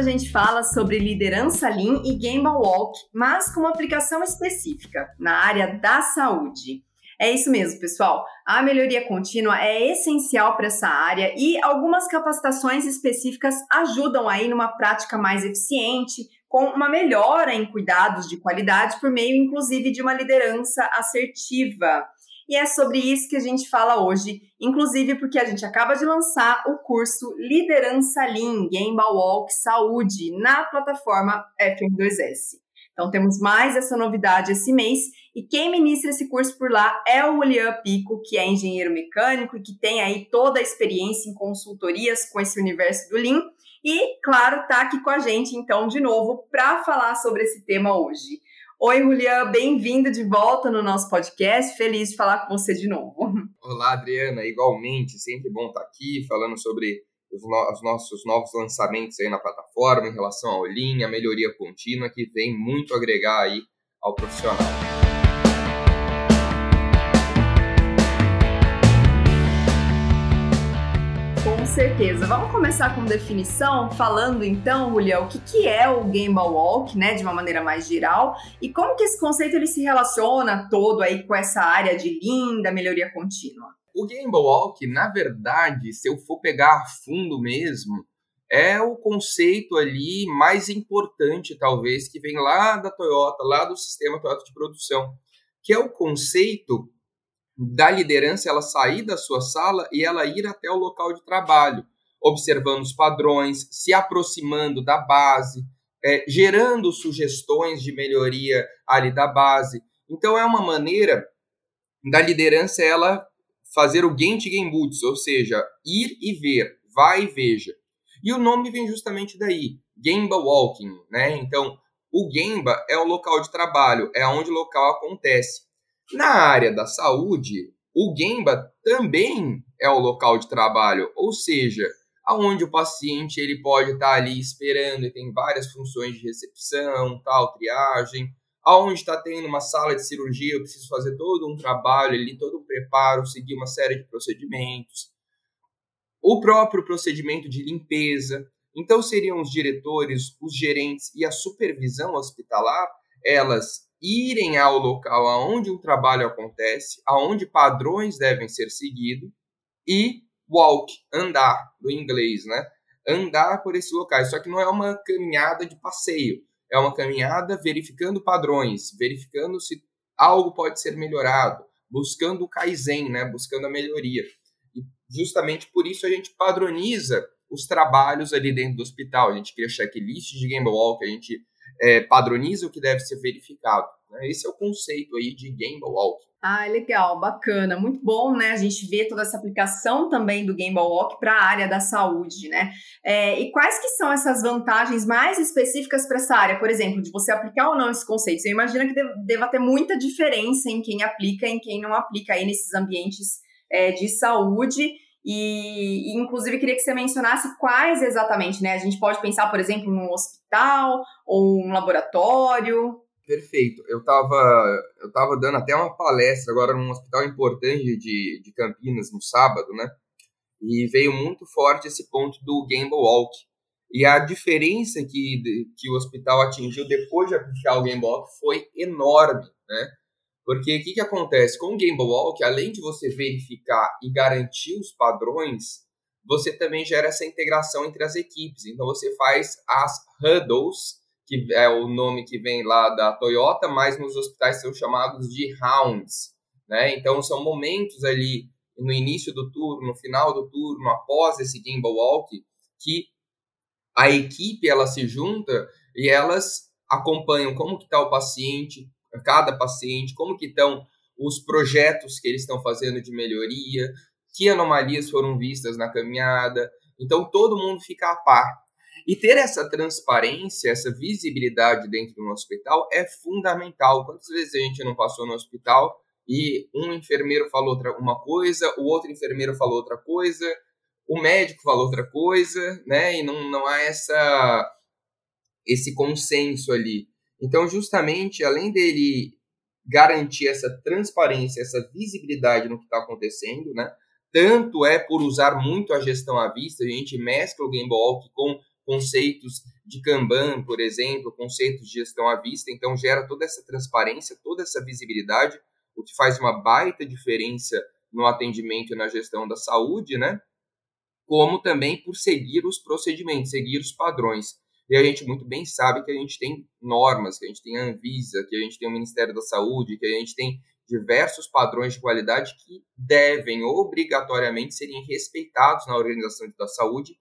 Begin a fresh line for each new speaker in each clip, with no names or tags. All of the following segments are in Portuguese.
a gente fala sobre liderança Lean e Gamble Walk, mas com uma aplicação específica na área da saúde. É isso mesmo, pessoal. A melhoria contínua é essencial para essa área e algumas capacitações específicas ajudam aí numa prática mais eficiente, com uma melhora em cuidados de qualidade por meio, inclusive, de uma liderança assertiva. E é sobre isso que a gente fala hoje, inclusive porque a gente acaba de lançar o curso Liderança Lean, Game Walk Saúde, na plataforma FM2S. Então temos mais essa novidade esse mês e quem ministra esse curso por lá é o William Pico, que é engenheiro mecânico e que tem aí toda a experiência em consultorias com esse universo do Lean. E, claro, tá aqui com a gente, então, de novo, para falar sobre esse tema hoje. Oi, Julian, bem-vindo de volta no nosso podcast. Feliz de falar com você de novo.
Olá, Adriana, igualmente, sempre bom estar aqui falando sobre os, no os nossos novos lançamentos aí na plataforma em relação ao Lean, a melhoria contínua que vem muito agregar aí ao profissional.
Certeza. Vamos começar com definição, falando então, Julião, o que, que é o Game Walk, né, de uma maneira mais geral, e como que esse conceito ele se relaciona todo aí com essa área de linda melhoria contínua.
O Game Walk, na verdade, se eu for pegar a fundo mesmo, é o conceito ali mais importante, talvez, que vem lá da Toyota, lá do sistema Toyota de produção, que é o conceito da liderança ela sair da sua sala e ela ir até o local de trabalho, observando os padrões, se aproximando da base, é, gerando sugestões de melhoria ali da base. Então é uma maneira da liderança ela fazer o Gent Game Boots, ou seja, ir e ver, vai e veja. E o nome vem justamente daí, Gemba Walking, né? Então, o Gemba é o local de trabalho, é onde o local acontece. Na área da saúde, o Gemba também é o local de trabalho, ou seja, aonde o paciente ele pode estar ali esperando e tem várias funções de recepção, tal, triagem, aonde está tendo uma sala de cirurgia, eu preciso fazer todo um trabalho ali, todo um preparo, seguir uma série de procedimentos. O próprio procedimento de limpeza. Então seriam os diretores, os gerentes e a supervisão hospitalar, elas irem ao local aonde o trabalho acontece, aonde padrões devem ser seguidos e walk, andar, do inglês, né? Andar por esses locais. Só que não é uma caminhada de passeio, é uma caminhada verificando padrões, verificando se algo pode ser melhorado, buscando o kaizen, né? Buscando a melhoria. E justamente por isso a gente padroniza os trabalhos ali dentro do hospital. A gente cria checklist de Game Walk, a gente é, padroniza o que deve ser verificado. Né? Esse é o conceito aí de Game Walk.
Ah, legal, bacana, muito bom, né? A gente vê toda essa aplicação também do Game Walk para a área da saúde, né? É, e quais que são essas vantagens mais específicas para essa área, por exemplo, de você aplicar ou não esses conceitos? Eu imagino que deva ter muita diferença em quem aplica e em quem não aplica aí nesses ambientes é, de saúde. E, e, inclusive, queria que você mencionasse quais exatamente, né? A gente pode pensar, por exemplo, num hospital ou um laboratório.
Perfeito. Eu estava eu tava dando até uma palestra agora num hospital importante de, de Campinas no sábado, né? E veio muito forte esse ponto do Gamble Walk. E a diferença que, que o hospital atingiu depois de aplicar o Gamble Walk foi enorme, né? Porque o que, que acontece? Com o Game Walk, além de você verificar e garantir os padrões, você também gera essa integração entre as equipes. Então você faz as huddles, que é o nome que vem lá da Toyota, mas nos hospitais são chamados de rounds. Né? Então são momentos ali no início do turno, no final do turno, após esse Game Walk, que a equipe ela se junta e elas acompanham como que está o paciente, cada paciente, como que estão os projetos que eles estão fazendo de melhoria, que anomalias foram vistas na caminhada. Então todo mundo fica a par. E ter essa transparência, essa visibilidade dentro do hospital é fundamental. Quantas vezes a gente não passou no hospital e um enfermeiro falou outra uma coisa, o outro enfermeiro falou outra coisa, o médico falou outra coisa, né? E não, não há essa esse consenso ali. Então, justamente, além dele garantir essa transparência, essa visibilidade no que está acontecendo, né? Tanto é por usar muito a gestão à vista, a gente mescla o Game Walk com conceitos de Kanban, por exemplo, conceitos de gestão à vista, então gera toda essa transparência, toda essa visibilidade, o que faz uma baita diferença no atendimento e na gestão da saúde, né? Como também por seguir os procedimentos, seguir os padrões. E a gente muito bem sabe que a gente tem normas, que a gente tem a Anvisa, que a gente tem o Ministério da Saúde, que a gente tem diversos padrões de qualidade que devem obrigatoriamente serem respeitados na Organização da Saúde,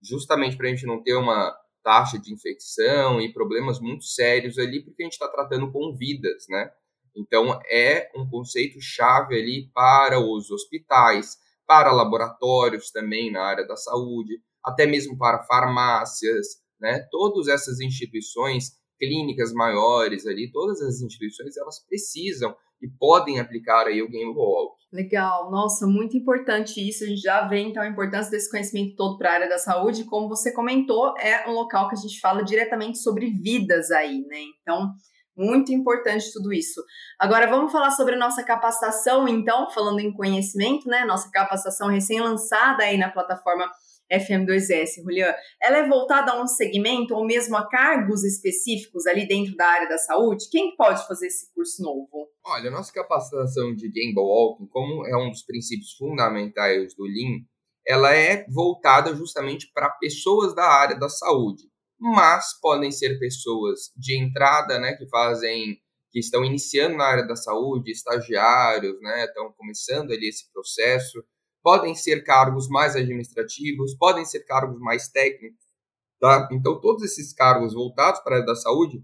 justamente para a gente não ter uma taxa de infecção e problemas muito sérios ali, porque a gente está tratando com vidas, né? Então, é um conceito chave ali para os hospitais, para laboratórios também na área da saúde, até mesmo para farmácias, né? Todas essas instituições clínicas maiores ali, todas as instituições, elas precisam e podem aplicar aí o Game Walk.
Legal, nossa, muito importante isso. A gente já vê então a importância desse conhecimento todo para a área da saúde. Como você comentou, é um local que a gente fala diretamente sobre vidas aí, né? Então, muito importante tudo isso. Agora vamos falar sobre a nossa capacitação, então, falando em conhecimento, né? Nossa capacitação recém-lançada aí na plataforma FM2S, Julian, ela é voltada a um segmento ou mesmo a cargos específicos ali dentro da área da saúde? Quem pode fazer esse curso novo?
Olha, nossa capacitação de Game Walking, como é um dos princípios fundamentais do Lean, ela é voltada justamente para pessoas da área da saúde, mas podem ser pessoas de entrada, né, que fazem que estão iniciando na área da saúde, estagiários, né, estão começando ali esse processo, podem ser cargos mais administrativos, podem ser cargos mais técnicos, tá? Então, todos esses cargos voltados para a área da saúde,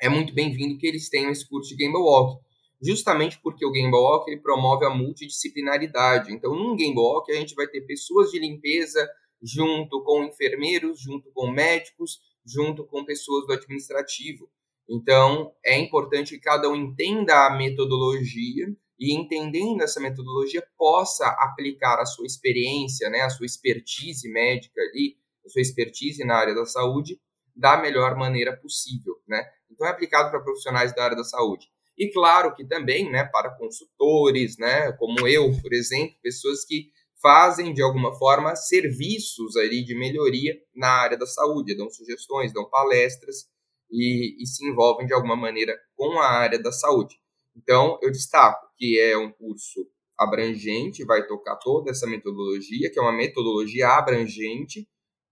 é muito bem-vindo que eles tenham esse curso de Game Walk, justamente porque o Game Walk ele promove a multidisciplinaridade. Então, num Game Walk, a gente vai ter pessoas de limpeza junto com enfermeiros, junto com médicos, junto com pessoas do administrativo. Então, é importante que cada um entenda a metodologia e entendendo essa metodologia possa aplicar a sua experiência, né, a sua expertise médica ali, a sua expertise na área da saúde da melhor maneira possível, né? Então é aplicado para profissionais da área da saúde. E claro que também, né, para consultores, né, como eu, por exemplo, pessoas que fazem de alguma forma serviços ali de melhoria na área da saúde, dão sugestões, dão palestras e, e se envolvem de alguma maneira com a área da saúde. Então, eu destaco que é um curso abrangente, vai tocar toda essa metodologia, que é uma metodologia abrangente,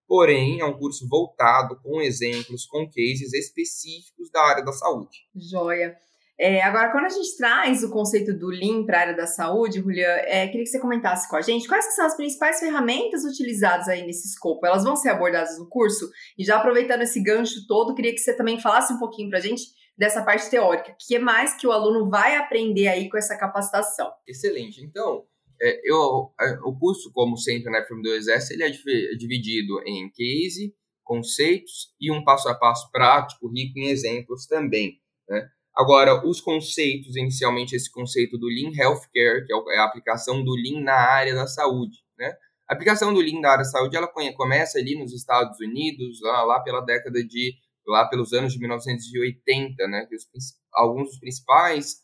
porém é um curso voltado com exemplos, com cases específicos da área da saúde.
Joia. É, agora, quando a gente traz o conceito do Lean para a área da saúde, Julian, é, queria que você comentasse com a gente quais são as principais ferramentas utilizadas aí nesse escopo. Elas vão ser abordadas no curso? E já aproveitando esse gancho todo, queria que você também falasse um pouquinho para a gente dessa parte teórica. O que mais que o aluno vai aprender aí com essa capacitação?
Excelente. Então, é, eu, o curso, como sempre na FM2S, ele é, é dividido em case, conceitos e um passo a passo prático, rico em exemplos também. Né? Agora, os conceitos, inicialmente esse conceito do Lean Healthcare, que é, é a aplicação do Lean na área da saúde. Né? A aplicação do Lean na área da saúde, ela começa ali nos Estados Unidos, lá pela década de lá pelos anos de 1980, né, que os, alguns dos principais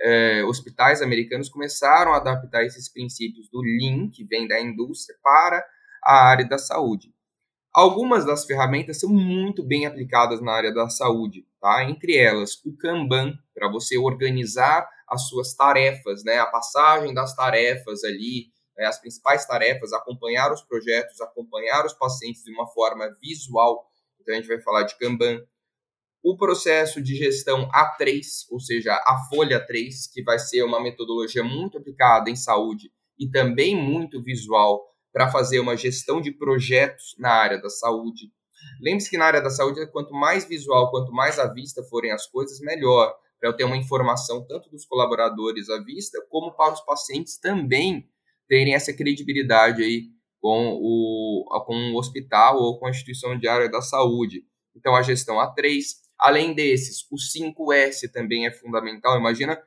é, hospitais americanos começaram a adaptar esses princípios do Lean, que vem da indústria, para a área da saúde. Algumas das ferramentas são muito bem aplicadas na área da saúde, tá? Entre elas, o Kanban, para você organizar as suas tarefas, né? A passagem das tarefas ali, né? as principais tarefas, acompanhar os projetos, acompanhar os pacientes de uma forma visual então a gente vai falar de Kanban. O processo de gestão A3, ou seja, a folha 3, que vai ser uma metodologia muito aplicada em saúde e também muito visual para fazer uma gestão de projetos na área da saúde. Lembre-se que na área da saúde, quanto mais visual, quanto mais à vista forem as coisas, melhor, para eu ter uma informação tanto dos colaboradores à vista, como para os pacientes também terem essa credibilidade aí com o, com o hospital ou com a instituição de área da saúde. Então, a gestão A3. Além desses, o 5S também é fundamental. Imagina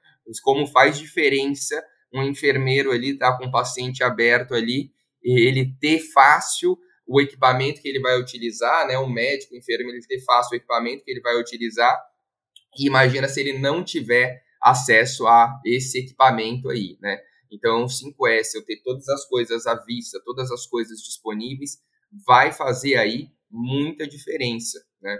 como faz diferença um enfermeiro ali tá com o paciente aberto ali, ele ter fácil o equipamento que ele vai utilizar, né? O médico, o enfermeiro, ele ter fácil o equipamento que ele vai utilizar. E imagina se ele não tiver acesso a esse equipamento aí, né? Então, 5S, eu ter todas as coisas à vista, todas as coisas disponíveis, vai fazer aí muita diferença, né?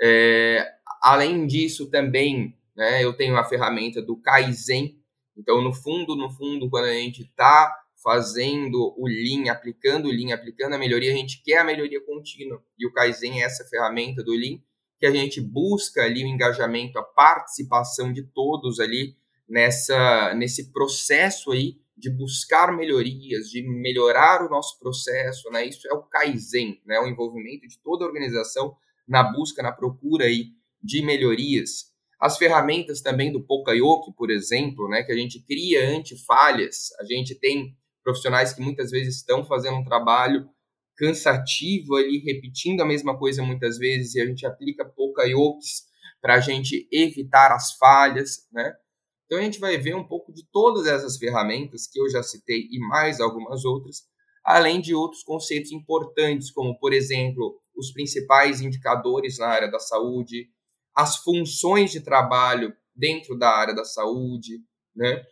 É, além disso, também, né, eu tenho a ferramenta do Kaizen. Então, no fundo, no fundo, quando a gente está fazendo o Lean, aplicando o Lean, aplicando a melhoria, a gente quer a melhoria contínua. E o Kaizen é essa ferramenta do Lean que a gente busca ali o engajamento, a participação de todos ali nessa nesse processo aí de buscar melhorias, de melhorar o nosso processo, né? Isso é o Kaizen, né? O envolvimento de toda a organização na busca, na procura aí de melhorias. As ferramentas também do Pokayoke, por exemplo, né, que a gente cria anti-falhas. A gente tem profissionais que muitas vezes estão fazendo um trabalho cansativo ali, repetindo a mesma coisa muitas vezes, e a gente aplica Pokayokes para a gente evitar as falhas, né? Então a gente vai ver um pouco de todas essas ferramentas que eu já citei e mais algumas outras, além de outros conceitos importantes, como por exemplo, os principais indicadores na área da saúde, as funções de trabalho dentro da área da saúde, né?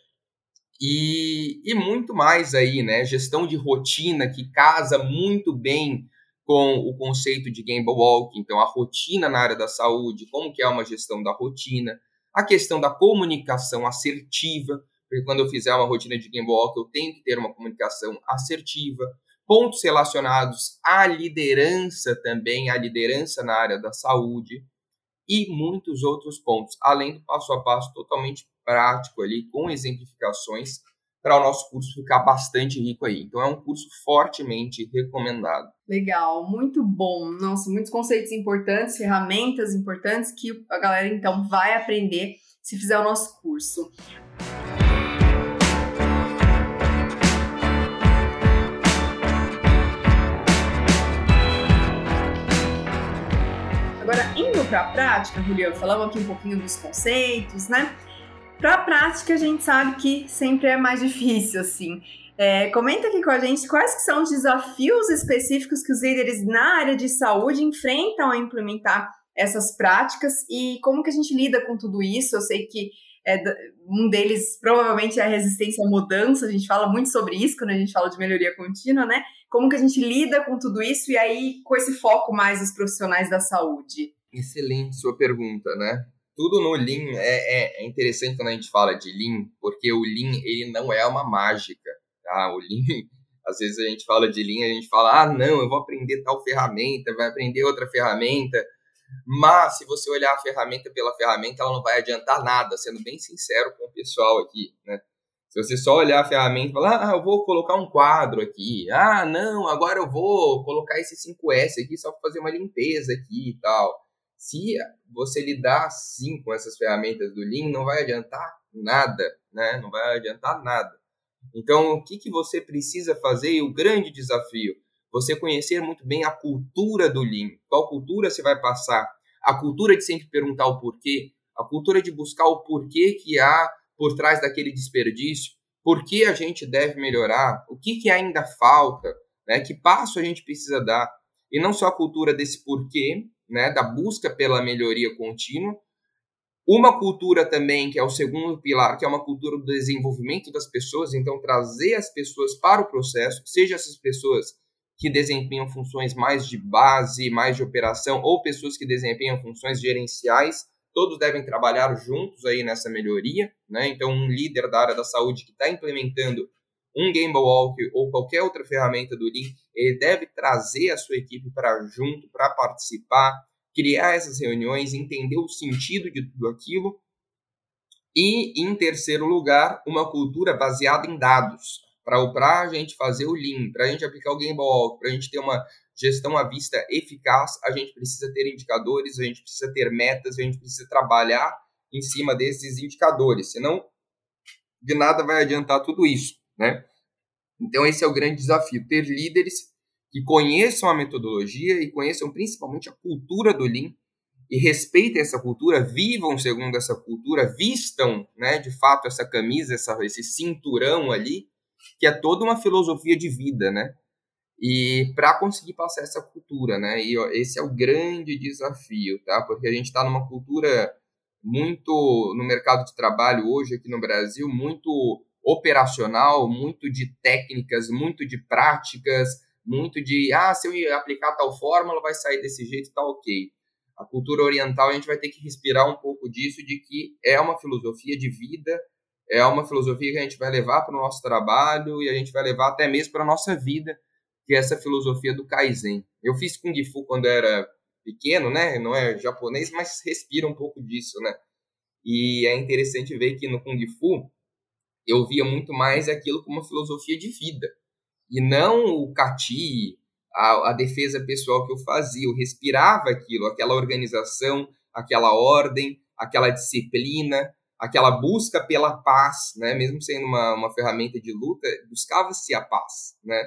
E, e muito mais aí, né? Gestão de rotina que casa muito bem com o conceito de Gamble Walk, então a rotina na área da saúde, como que é uma gestão da rotina, a questão da comunicação assertiva, porque quando eu fizer uma rotina de Game Walk, eu tenho que ter uma comunicação assertiva, pontos relacionados à liderança também, à liderança na área da saúde e muitos outros pontos, além do passo a passo totalmente prático ali, com exemplificações, para o nosso curso ficar bastante rico aí. Então é um curso fortemente recomendado.
Legal, muito bom. Nossa, muitos conceitos importantes, ferramentas importantes que a galera então vai aprender se fizer o nosso curso. Agora, indo para a prática, Julião, falamos aqui um pouquinho dos conceitos, né? Para a prática, a gente sabe que sempre é mais difícil, assim. É, comenta aqui com a gente quais são os desafios específicos que os líderes na área de saúde enfrentam a implementar essas práticas e como que a gente lida com tudo isso. Eu sei que é, um deles provavelmente é a resistência à mudança, a gente fala muito sobre isso quando a gente fala de melhoria contínua, né? Como que a gente lida com tudo isso e aí com esse foco mais dos profissionais da saúde?
Excelente sua pergunta, né? tudo no Lean é, é, é, interessante quando a gente fala de Lean, porque o Lean ele não é uma mágica, tá? O Lean, às vezes a gente fala de Lean, a gente fala, ah, não, eu vou aprender tal ferramenta, vai aprender outra ferramenta, mas se você olhar a ferramenta pela ferramenta, ela não vai adiantar nada, sendo bem sincero com o pessoal aqui, né? Se você só olhar a ferramenta e falar, ah, eu vou colocar um quadro aqui, ah, não, agora eu vou colocar esse 5S aqui só para fazer uma limpeza aqui e tal se você lidar assim com essas ferramentas do Lean, não vai adiantar nada, né? Não vai adiantar nada. Então, o que, que você precisa fazer e o grande desafio? Você conhecer muito bem a cultura do Lean. Qual cultura você vai passar? A cultura de sempre perguntar o porquê, a cultura de buscar o porquê que há por trás daquele desperdício, por que a gente deve melhorar, o que, que ainda falta, né? que passo a gente precisa dar. E não só a cultura desse porquê, né, da busca pela melhoria contínua. Uma cultura também, que é o segundo pilar, que é uma cultura do desenvolvimento das pessoas, então trazer as pessoas para o processo, seja essas pessoas que desempenham funções mais de base, mais de operação, ou pessoas que desempenham funções gerenciais, todos devem trabalhar juntos aí nessa melhoria, né? Então, um líder da área da saúde que está implementando um Game Walk ou qualquer outra ferramenta do Lean, ele deve trazer a sua equipe para junto, para participar, criar essas reuniões, entender o sentido de tudo aquilo. E, em terceiro lugar, uma cultura baseada em dados. Para a gente fazer o Lean, para a gente aplicar o Game Walk, para a gente ter uma gestão à vista eficaz, a gente precisa ter indicadores, a gente precisa ter metas, a gente precisa trabalhar em cima desses indicadores. Senão, de nada vai adiantar tudo isso né? Então esse é o grande desafio, ter líderes que conheçam a metodologia e conheçam principalmente a cultura do Lean e respeitem essa cultura, vivam segundo essa cultura, vistam, né, de fato essa camisa, essa, esse cinturão ali, que é toda uma filosofia de vida, né? E para conseguir passar essa cultura, né? E ó, esse é o grande desafio, tá? Porque a gente está numa cultura muito no mercado de trabalho hoje aqui no Brasil, muito operacional, muito de técnicas, muito de práticas, muito de, ah, se eu aplicar tal fórmula vai sair desse jeito, tá ok. A cultura oriental a gente vai ter que respirar um pouco disso, de que é uma filosofia de vida, é uma filosofia que a gente vai levar para o nosso trabalho e a gente vai levar até mesmo para a nossa vida, que é essa filosofia do Kaizen. Eu fiz Kung Fu quando era pequeno, né? Não é japonês, mas respira um pouco disso, né? E é interessante ver que no Kung Fu eu via muito mais aquilo como uma filosofia de vida e não o cati, a, a defesa pessoal que eu fazia. Eu respirava aquilo, aquela organização, aquela ordem, aquela disciplina, aquela busca pela paz, né? Mesmo sendo uma, uma ferramenta de luta, buscava-se a paz, né?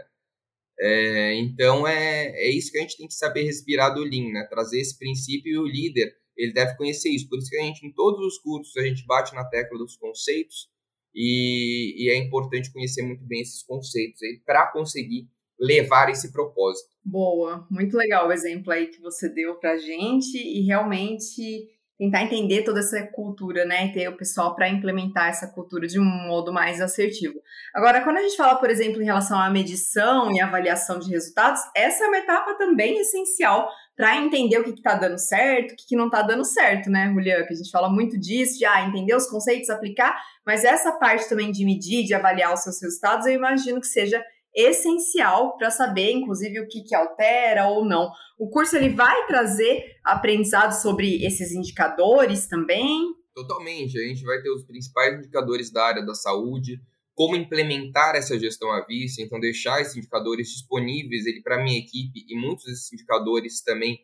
É, então é, é isso que a gente tem que saber respirar do Lean, né? Trazer esse princípio e o líder ele deve conhecer isso. Por isso que a gente em todos os cursos a gente bate na tecla dos conceitos e, e é importante conhecer muito bem esses conceitos para conseguir levar esse propósito.
Boa, muito legal o exemplo aí que você deu para gente e realmente tentar entender toda essa cultura, né, e ter o pessoal para implementar essa cultura de um modo mais assertivo. Agora, quando a gente fala, por exemplo, em relação à medição e avaliação de resultados, essa é uma etapa também essencial para entender o que está dando certo, o que, que não está dando certo, né, Julian? Que a gente fala muito disso, de ah, entender os conceitos, aplicar, mas essa parte também de medir, de avaliar os seus resultados, eu imagino que seja essencial para saber, inclusive, o que, que altera ou não. O curso ele vai trazer aprendizado sobre esses indicadores também?
Totalmente. A gente vai ter os principais indicadores da área da saúde, como implementar essa gestão à vista, então deixar esses indicadores disponíveis para a minha equipe e muitos desses indicadores também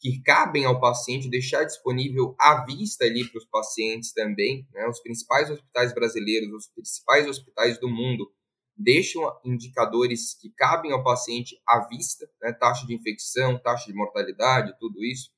que cabem ao paciente, deixar disponível à vista ali para os pacientes também. Né? Os principais hospitais brasileiros, os principais hospitais do mundo deixam indicadores que cabem ao paciente à vista, né? taxa de infecção, taxa de mortalidade, tudo isso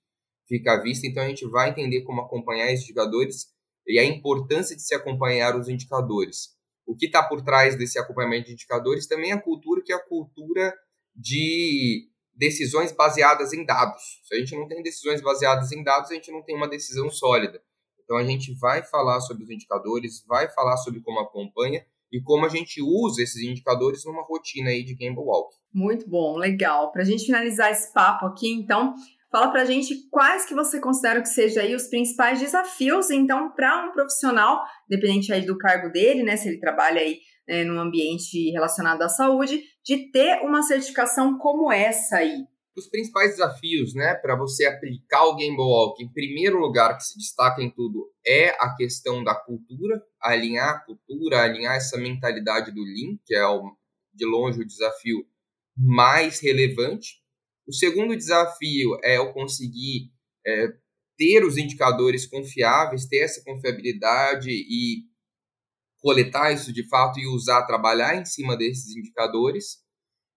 fica à vista. Então a gente vai entender como acompanhar esses indicadores e a importância de se acompanhar os indicadores. O que está por trás desse acompanhamento de indicadores também é a cultura, que é a cultura de decisões baseadas em dados. Se a gente não tem decisões baseadas em dados, a gente não tem uma decisão sólida. Então a gente vai falar sobre os indicadores, vai falar sobre como acompanha e como a gente usa esses indicadores numa rotina aí de Gamble Walk.
Muito bom, legal. Para a gente finalizar esse papo aqui, então, fala para a gente quais que você considera que sejam aí os principais desafios, então, para um profissional, dependente aí do cargo dele, né, se ele trabalha aí né, num ambiente relacionado à saúde, de ter uma certificação como essa aí
os principais desafios, né, para você aplicar o Game Walk, em primeiro lugar, que se destaca em tudo, é a questão da cultura, alinhar a cultura, alinhar essa mentalidade do Lean, que é, o, de longe, o desafio mais relevante. O segundo desafio é eu conseguir é, ter os indicadores confiáveis, ter essa confiabilidade e coletar isso de fato e usar, trabalhar em cima desses indicadores.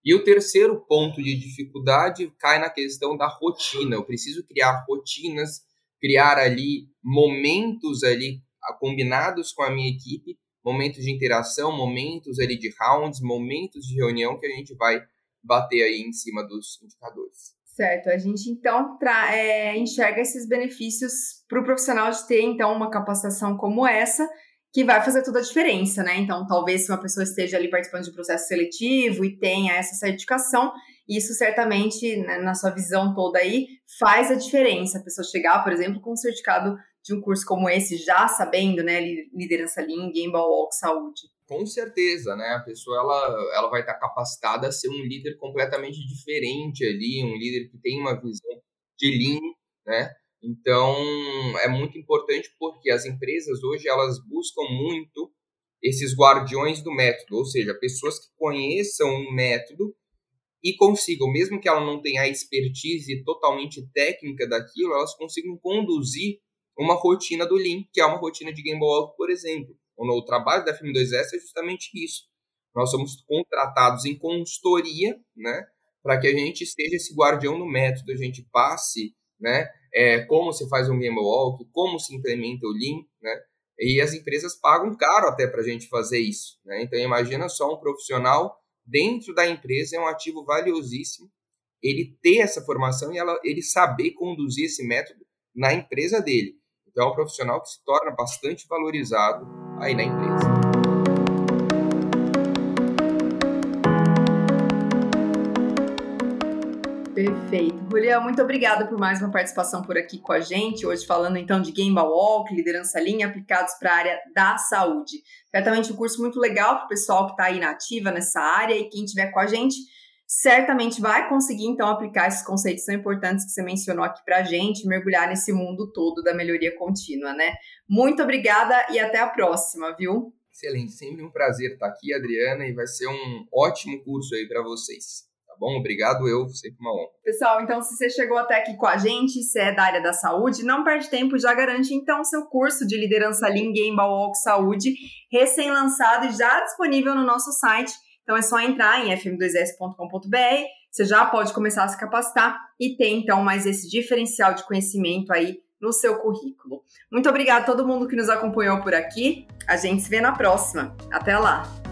E o terceiro ponto de dificuldade cai na questão da rotina. Eu preciso criar rotinas, criar ali momentos ali ah, combinados com a minha equipe, momentos de interação, momentos ali de rounds, momentos de reunião que a gente vai bater aí em cima dos indicadores.
Certo, a gente então é, enxerga esses benefícios para o profissional de ter então uma capacitação como essa que vai fazer toda a diferença, né? Então, talvez se uma pessoa esteja ali participando de um processo seletivo e tenha essa certificação, isso certamente, né, na sua visão toda aí, faz a diferença. A pessoa chegar, por exemplo, com um certificado de um curso como esse, já sabendo, né, liderança Lean, Game Walk, saúde.
Com certeza, né? A pessoa ela, ela vai estar capacitada a ser um líder completamente diferente ali, um líder que tem uma visão de Lean, né? Então, é muito importante porque as empresas hoje elas buscam muito esses guardiões do método, ou seja, pessoas que conheçam um método e consigam, mesmo que ela não tenha a expertise totalmente técnica daquilo, elas consigam conduzir uma rotina do Lean, que é uma rotina de Game Boy, por exemplo. O trabalho da FM2S é justamente isso. Nós somos contratados em consultoria, né, para que a gente seja esse guardião do método, a gente passe, né, é, como se faz um Game Walk, como se implementa o Lean, né? E as empresas pagam caro até para a gente fazer isso, né? Então imagina só um profissional dentro da empresa é um ativo valiosíssimo ele ter essa formação e ela, ele saber conduzir esse método na empresa dele. Então é um profissional que se torna bastante valorizado aí na empresa.
Perfeito. Julião, muito obrigada por mais uma participação por aqui com a gente. Hoje falando então de Game Walk, liderança linha aplicados para a área da saúde. Certamente um curso muito legal para o pessoal que está aí na ativa nessa área e quem estiver com a gente certamente vai conseguir então aplicar esses conceitos tão importantes que você mencionou aqui para a gente, mergulhar nesse mundo todo da melhoria contínua, né? Muito obrigada e até a próxima, viu?
Excelente, sempre um prazer estar aqui, Adriana, e vai ser um ótimo curso aí para vocês. Bom? Obrigado, eu, sempre uma honra.
Pessoal, então se você chegou até aqui com a gente, se é da área da saúde, não perde tempo, já garante então seu curso de liderança Lean Game Walk Saúde, recém-lançado e já disponível no nosso site. Então é só entrar em fm2s.com.br, você já pode começar a se capacitar e ter então mais esse diferencial de conhecimento aí no seu currículo. Muito obrigada a todo mundo que nos acompanhou por aqui. A gente se vê na próxima. Até lá!